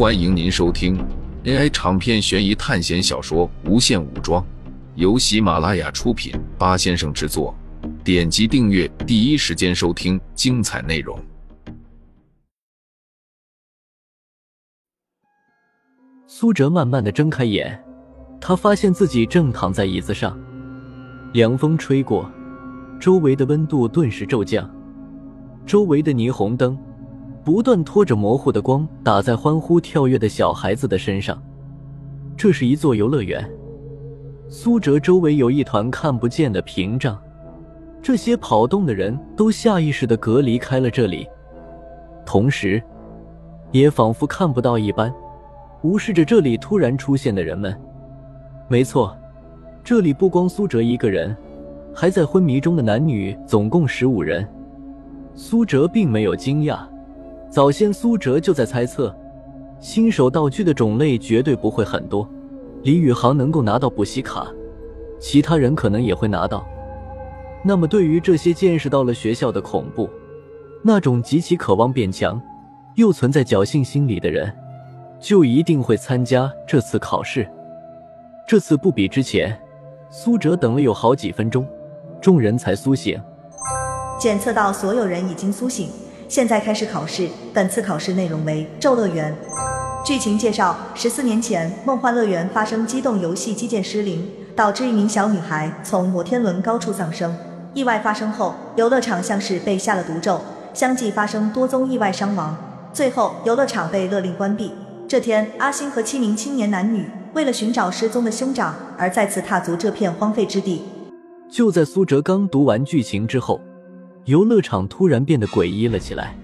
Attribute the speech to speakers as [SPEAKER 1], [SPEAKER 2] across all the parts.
[SPEAKER 1] 欢迎您收听 AI 长篇悬疑探险小说《无限武装》，由喜马拉雅出品，八先生制作。点击订阅，第一时间收听精彩内容。
[SPEAKER 2] 苏哲慢慢的睁开眼，他发现自己正躺在椅子上，凉风吹过，周围的温度顿时骤降，周围的霓虹灯。不断拖着模糊的光打在欢呼跳跃的小孩子的身上。这是一座游乐园。苏哲周围有一团看不见的屏障，这些跑动的人都下意识的隔离开了这里，同时，也仿佛看不到一般，无视着这里突然出现的人们。没错，这里不光苏哲一个人，还在昏迷中的男女总共十五人。苏哲并没有惊讶。早先苏哲就在猜测，新手道具的种类绝对不会很多。李宇航能够拿到补习卡，其他人可能也会拿到。那么，对于这些见识到了学校的恐怖，那种极其渴望变强，又存在侥幸心理的人，就一定会参加这次考试。这次不比之前，苏哲等了有好几分钟，众人才苏醒。
[SPEAKER 3] 检测到所有人已经苏醒。现在开始考试，本次考试内容为咒乐园。剧情介绍：十四年前，梦幻乐园发生机动游戏机件失灵，导致一名小女孩从摩天轮高处丧生。意外发生后，游乐场像是被下了毒咒，相继发生多宗意外伤亡。最后，游乐场被勒令关闭。这天，阿星和七名青年男女为了寻找失踪的兄长，而再次踏足这片荒废之地。
[SPEAKER 2] 就在苏哲刚读完剧情之后。游乐场突然变得诡异了起来，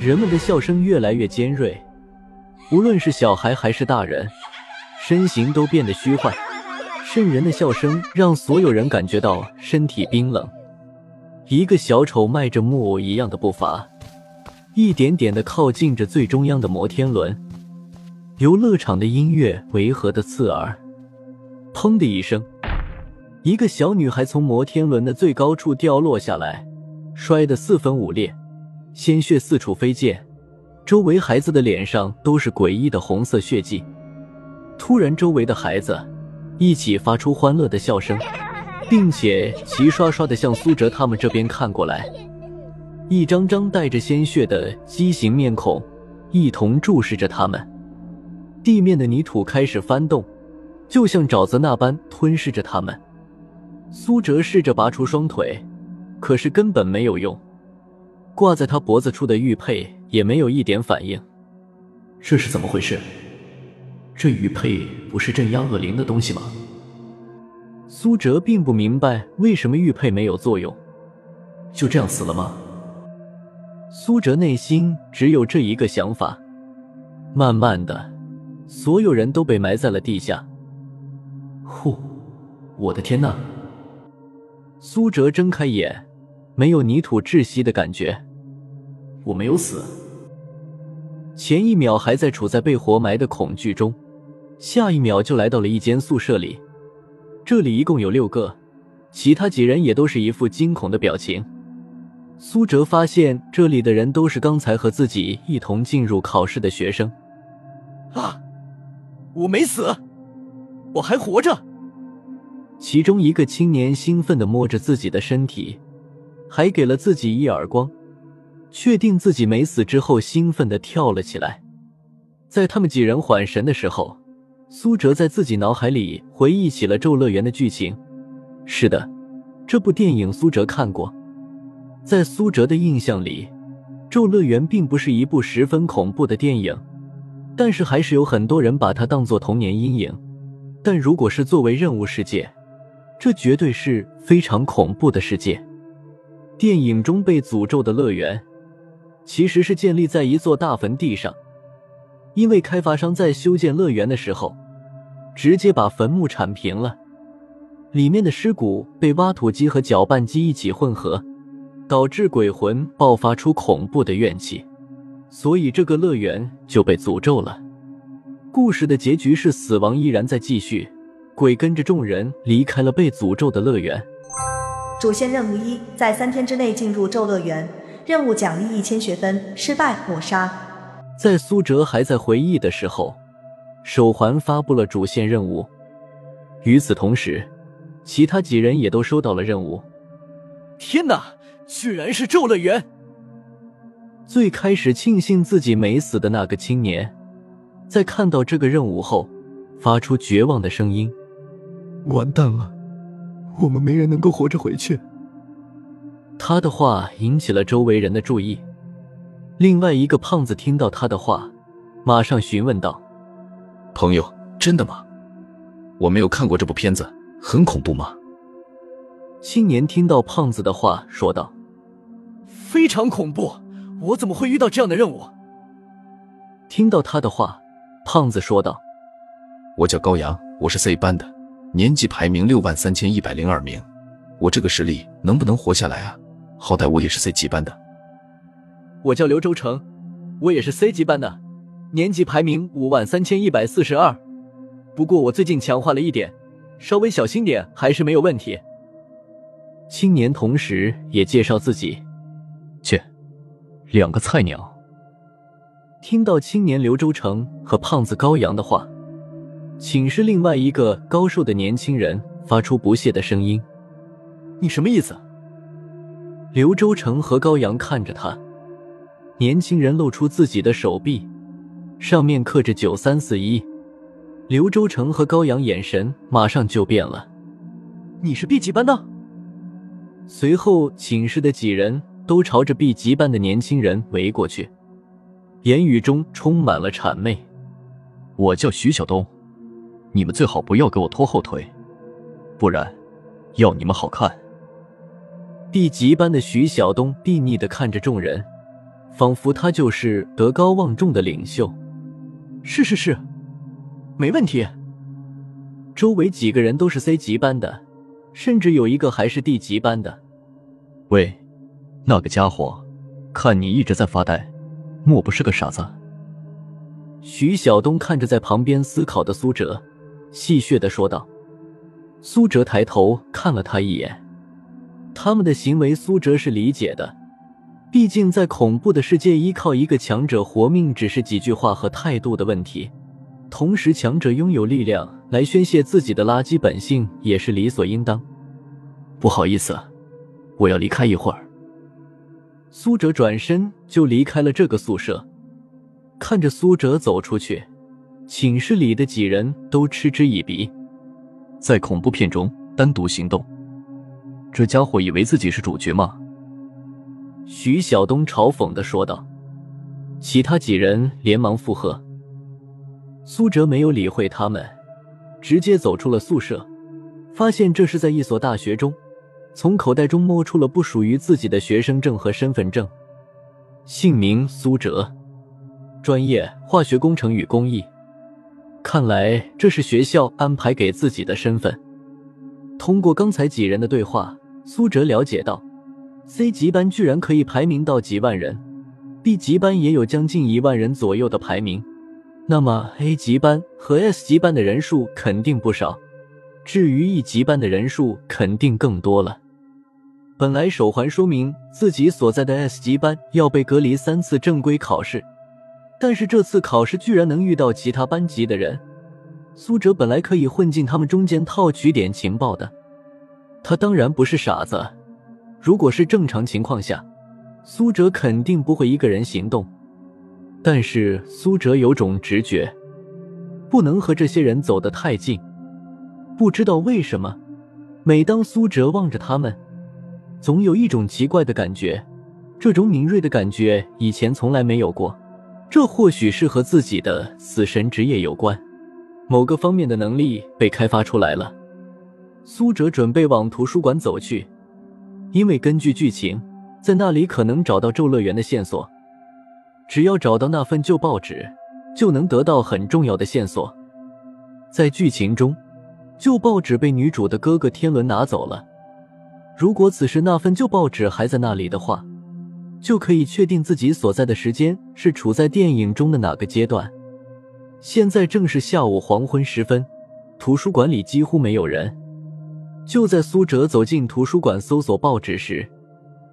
[SPEAKER 2] 人们的笑声越来越尖锐，无论是小孩还是大人，身形都变得虚幻。瘆人的笑声让所有人感觉到身体冰冷。一个小丑迈着木偶一样的步伐，一点点的靠近着最中央的摩天轮。游乐场的音乐违和的刺耳。砰的一声，一个小女孩从摩天轮的最高处掉落下来。摔得四分五裂，鲜血四处飞溅，周围孩子的脸上都是诡异的红色血迹。突然，周围的孩子一起发出欢乐的笑声，并且齐刷刷的向苏哲他们这边看过来，一张张带着鲜血的畸形面孔一同注视着他们。地面的泥土开始翻动，就像沼泽那般吞噬着他们。苏哲试着拔出双腿。可是根本没有用，挂在他脖子处的玉佩也没有一点反应。
[SPEAKER 4] 这是怎么回事？这玉佩不是镇压恶灵的东西吗？
[SPEAKER 2] 苏哲并不明白为什么玉佩没有作用，
[SPEAKER 4] 就这样死了吗？
[SPEAKER 2] 苏哲内心只有这一个想法。慢慢的，所有人都被埋在了地下。
[SPEAKER 4] 呼，我的天呐！
[SPEAKER 2] 苏哲睁开眼。没有泥土窒息的感觉，
[SPEAKER 4] 我没有死。
[SPEAKER 2] 前一秒还在处在被活埋的恐惧中，下一秒就来到了一间宿舍里。这里一共有六个，其他几人也都是一副惊恐的表情。苏哲发现这里的人都是刚才和自己一同进入考试的学生。
[SPEAKER 5] 啊，我没死，我还活着。
[SPEAKER 2] 其中一个青年兴奋地摸着自己的身体。还给了自己一耳光，确定自己没死之后，兴奋的跳了起来。在他们几人缓神的时候，苏哲在自己脑海里回忆起了《咒乐园》的剧情。是的，这部电影苏哲看过。在苏哲的印象里，《咒乐园》并不是一部十分恐怖的电影，但是还是有很多人把它当做童年阴影。但如果是作为任务世界，这绝对是非常恐怖的世界。电影中被诅咒的乐园，其实是建立在一座大坟地上，因为开发商在修建乐园的时候，直接把坟墓铲平了，里面的尸骨被挖土机和搅拌机一起混合，导致鬼魂爆发出恐怖的怨气，所以这个乐园就被诅咒了。故事的结局是死亡依然在继续，鬼跟着众人离开了被诅咒的乐园。
[SPEAKER 3] 主线任务一：在三天之内进入咒乐园。任务奖励一千学分，失败抹杀。
[SPEAKER 2] 在苏哲还在回忆的时候，手环发布了主线任务。与此同时，其他几人也都收到了任务。
[SPEAKER 5] 天哪，居然是咒乐园！
[SPEAKER 2] 最开始庆幸自己没死的那个青年，在看到这个任务后，发出绝望的声音：“
[SPEAKER 6] 完蛋了，我们没人能够活着回去。”
[SPEAKER 2] 他的话引起了周围人的注意。另外一个胖子听到他的话，马上询问道：“
[SPEAKER 1] 朋友，真的吗？我没有看过这部片子，很恐怖吗？”
[SPEAKER 2] 青年听到胖子的话，说道：“
[SPEAKER 5] 非常恐怖，我怎么会遇到这样的任务？”
[SPEAKER 2] 听到他的话，胖子说道：“
[SPEAKER 1] 我叫高阳，我是 C 班的，年级排名六万三千一百零二名，我这个实力能不能活下来啊？好歹我也是 C 级班的。”
[SPEAKER 2] 我叫刘周成，我也是 C 级班的，年级排名五万三千一百四十二。不过我最近强化了一点，稍微小心点还是没有问题。青年同时也介绍自己。
[SPEAKER 4] 切，两个菜鸟。
[SPEAKER 2] 听到青年刘周成和胖子高阳的话，寝室另外一个高瘦的年轻人发出不屑的声音：“
[SPEAKER 5] 你什么意思？”
[SPEAKER 2] 刘周成和高阳看着他。年轻人露出自己的手臂，上面刻着九三四一。刘周成和高阳眼神马上就变了。
[SPEAKER 5] 你是 B 级班的？
[SPEAKER 2] 随后，寝室的几人都朝着 B 级班的年轻人围过去，言语中充满了谄媚。
[SPEAKER 4] 我叫徐晓东，你们最好不要给我拖后腿，不然要你们好看。
[SPEAKER 2] B 级班的徐晓东睥睨的看着众人。仿佛他就是德高望重的领袖。
[SPEAKER 5] 是是是，没问题。
[SPEAKER 2] 周围几个人都是 C 级班的，甚至有一个还是 D 级班的。
[SPEAKER 4] 喂，那个家伙，看你一直在发呆，莫不是个傻子？
[SPEAKER 2] 徐晓东看着在旁边思考的苏哲，戏谑的说道。苏哲抬头看了他一眼，他们的行为，苏哲是理解的。毕竟，在恐怖的世界，依靠一个强者活命，只是几句话和态度的问题。同时，强者拥有力量来宣泄自己的垃圾本性，也是理所应当。
[SPEAKER 4] 不好意思，我要离开一会儿。
[SPEAKER 2] 苏哲转身就离开了这个宿舍。看着苏哲走出去，寝室里的几人都嗤之以鼻。
[SPEAKER 4] 在恐怖片中单独行动，这家伙以为自己是主角吗？
[SPEAKER 2] 徐晓东嘲讽的说道，其他几人连忙附和。苏哲没有理会他们，直接走出了宿舍，发现这是在一所大学中，从口袋中摸出了不属于自己的学生证和身份证，姓名苏哲，专业化学工程与工艺。看来这是学校安排给自己的身份。通过刚才几人的对话，苏哲了解到。C 级班居然可以排名到几万人，B 级班也有将近一万人左右的排名，那么 A 级班和 S 级班的人数肯定不少，至于 E 级班的人数肯定更多了。本来手环说明自己所在的 S 级班要被隔离三次正规考试，但是这次考试居然能遇到其他班级的人，苏哲本来可以混进他们中间套取点情报的，他当然不是傻子。如果是正常情况下，苏哲肯定不会一个人行动。但是苏哲有种直觉，不能和这些人走得太近。不知道为什么，每当苏哲望着他们，总有一种奇怪的感觉。这种敏锐的感觉以前从来没有过。这或许是和自己的死神职业有关，某个方面的能力被开发出来了。苏哲准备往图书馆走去。因为根据剧情，在那里可能找到咒乐园的线索。只要找到那份旧报纸，就能得到很重要的线索。在剧情中，旧报纸被女主的哥哥天伦拿走了。如果此时那份旧报纸还在那里的话，就可以确定自己所在的时间是处在电影中的哪个阶段。现在正是下午黄昏时分，图书馆里几乎没有人。就在苏哲走进图书馆搜索报纸时，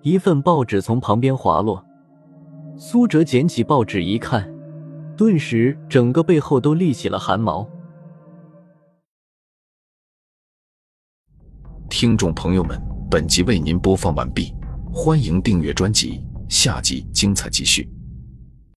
[SPEAKER 2] 一份报纸从旁边滑落。苏哲捡起报纸一看，顿时整个背后都立起了汗毛。
[SPEAKER 1] 听众朋友们，本集为您播放完毕，欢迎订阅专辑，下集精彩继续。